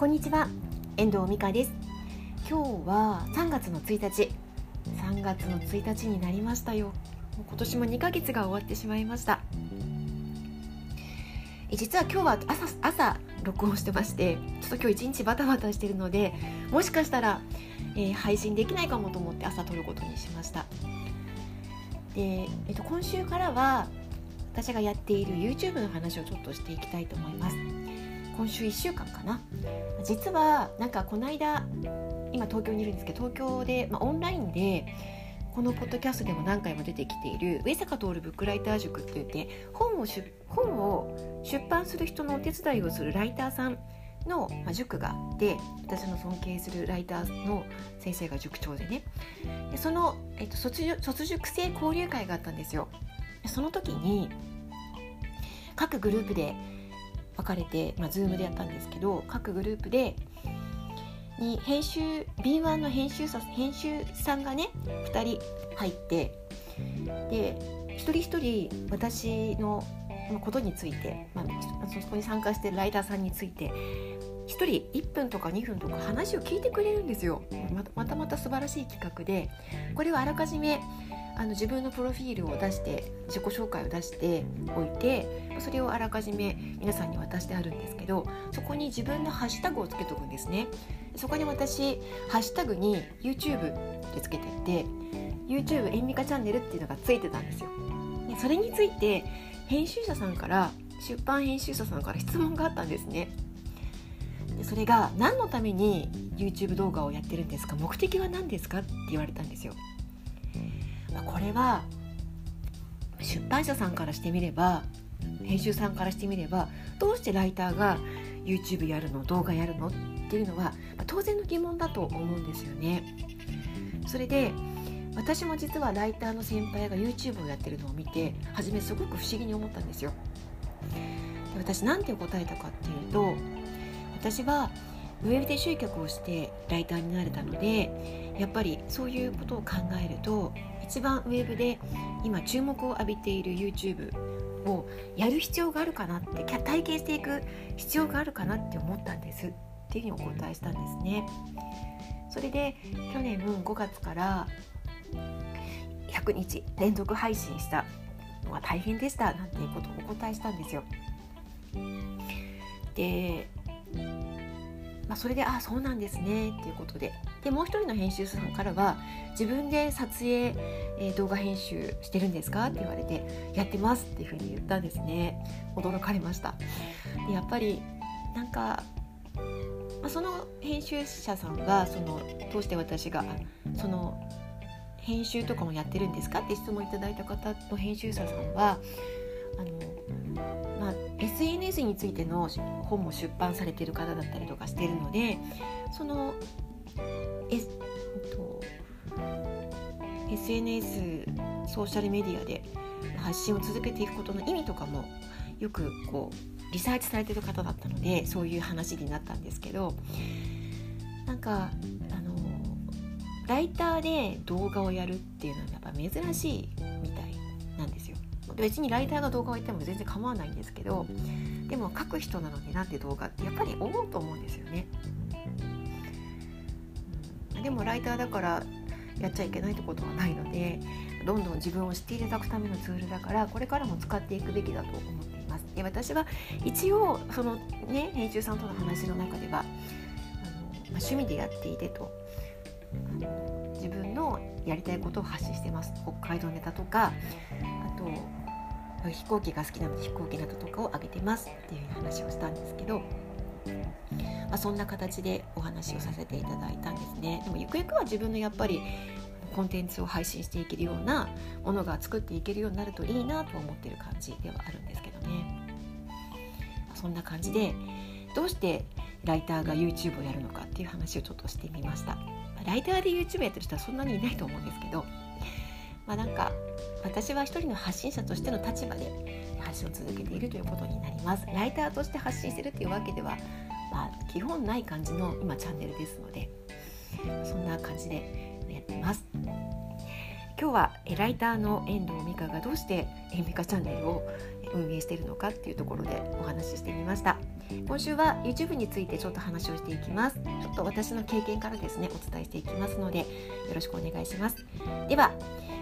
こんにちは。遠藤美香です。今日は3月の1日。3月の1日になりましたよ。今年も2ヶ月が終わってしまいました。え実は今日は朝朝録音してましてちょっと今日一日バタバタしてるのでもしかしたら、えー、配信できないかもと思って朝撮ることにしました。で、えっと、今週からは私がやっている YouTube の話をちょっとしていきたいと思います。今週1週間かな実はなんかこの間今東京にいるんですけど東京で、まあ、オンラインでこのポッドキャストでも何回も出てきている上坂徹ブックライター塾って言って本を本を出版する人のお手伝いをするライターさんの、ま、塾があって私の尊敬するライターの先生が塾長でねでその、えっと、卒卒塾生交流会があったんですよ。その時に各グループで分かれて、まあ、Zoom でやったんですけど各グループでに編集 B1 の編集さ編集さんがね2人入ってで一人一人私のことについて、まあ、そこに参加してるライターさんについて1人1分とか2分とか話を聞いてくれるんですよ。またまた素晴らしい企画で。これはあらかじめあの自分のプロフィールを出して自己紹介を出しておいてそれをあらかじめ皆さんに渡してあるんですけどそこに自分のハッシュタグをつけとくんですね。そこに私ハッシュタグに YouTube ってつけてて YouTube エンミカチャンネルっていうのがついてたんですよ。でそれについて編集者さんから出版編集者さんから質問があったんですね。それが何のために YouTube 動画をやってるんですか？目的は何ですか？って言われたんですよ。まこれは出版社さんからしてみれば編集さんからしてみればどうしてライターが YouTube やるの？動画やるの？っていうのはま当然の疑問だと思うんですよね。それで私も実はライターの先輩が YouTube をやってるのを見て初めすごく不思議に思ったんですよ。で私何て答えたかっていうと私はウェブで集客をしてライターになれたのでやっぱりそういうことを考えると一番ウェブで今注目を浴びている YouTube をやる必要があるかなって体験していく必要があるかなって思ったんですっていうふうにお答えしたんですね。それで去年5月から100日連続配信したのが大変でしたなんていうことをお答えしたんですよ。でまあ、それであそうなんですねっていうことで。でもう一人の編集さんからは自分で撮影、えー、動画編集してるんですか？って言われてやってますっていうふうに言ったんですね。驚かれました。でやっぱりなんか、まあ、その編集者さんがそのどうして私がその編集とかもやってるんですか？って質問いただいた方の編集者さんはあのま SNS についての本も出版されている方だったりとかしているのでその、S と、SNS ソーシャルメディアで発信を続けていくことの意味とかもよくこうリサーチされてる方だったのでそういう話になったんですけどなんかあのライターで動画をやるっていうのはやっぱ珍しいみたい。別にライターが動画を言っても全然構わないんですけどでも書く人なのになんで動画ってやっぱり思うと思うんですよね。でもライターだからやっちゃいけないってことはないのでどんどん自分を知っていただくためのツールだからこれからも使っていくべきだと思っています。で私は一応そのね編集さんとの話の中ではあの、ま、趣味でやっていてと自分のやりたいことを発信してます北海道ネタとか飛行機が好きなので飛行機などとかをあげてますっていう話をしたんですけど、まあ、そんな形でお話をさせていただいたんですね。でもゆくゆくは自分のやっぱりコンテンツを配信していけるようなものが作っていけるようになるといいなと思ってる感じではあるんですけどね。そんな感じでどうしてライターが YouTube をやるのかっていう話をちょっとしてみました。ライターで YouTube やってる人はそんなにいないと思うんですけどまあなんか私は一人の発信者としての立場で発信を続けているということになります。ライターとして発信してるっていうわけでは、まあ、基本ない感じの今チャンネルですのでそんな感じでやってます。今日はライターの遠藤美香がどうして美香チャンネルを運営しているのかっていうところでお話ししてみました。今週は YouTube についてちょっと話をしていきます。ちょっと私の経験からですねお伝えしていきますのでよろしくお願いします。では